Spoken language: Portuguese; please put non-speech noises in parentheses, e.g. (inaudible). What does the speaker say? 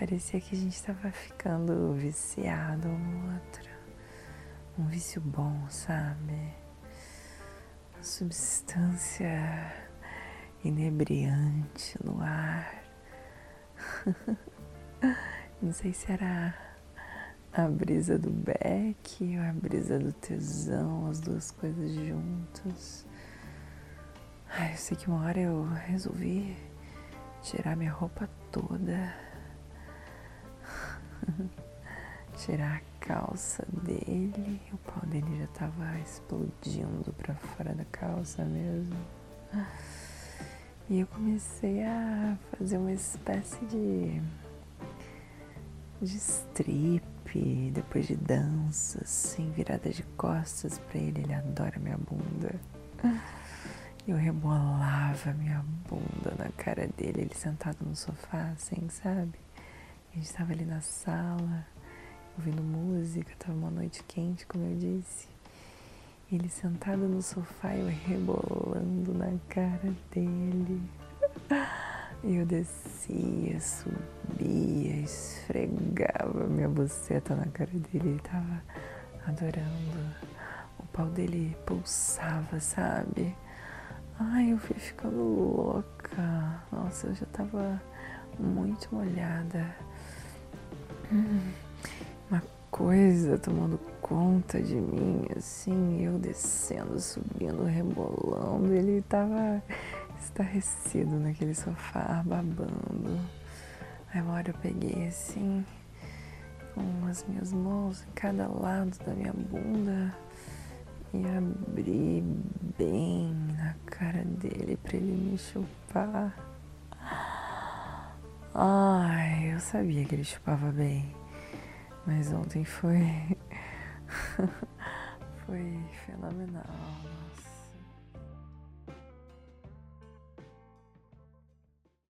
Parecia que a gente estava ficando viciado um no outro. Um vício bom, sabe? Uma substância inebriante no ar. (laughs) Não sei se era a brisa do beck ou a brisa do tesão, as duas coisas juntas. Ai, eu sei que uma hora eu resolvi tirar minha roupa toda, tirar a calça dele, o pau dele já tava explodindo pra fora da calça mesmo. E eu comecei a fazer uma espécie de de strip, depois de dança, assim, virada de costas pra ele, ele adora minha bunda. Eu rebolava minha bunda na cara dele, ele sentado no sofá, assim, sabe? A gente tava ali na sala, ouvindo música, tava uma noite quente, como eu disse. Ele sentado no sofá, eu rebolando na cara dele. (laughs) Eu descia, subia, esfregava minha buceta na cara dele. Ele tava adorando. O pau dele pulsava, sabe? Ai, eu fui ficando louca. Nossa, eu já tava muito molhada. Uma coisa tomando conta de mim, assim, eu descendo, subindo, rebolando. Ele tava estarrecido naquele sofá, babando. Aí uma hora eu peguei assim, com as minhas mãos em cada lado da minha bunda e abri bem na cara dele para ele me chupar. Ai, eu sabia que ele chupava bem, mas ontem foi. (laughs) foi fenomenal. Nossa.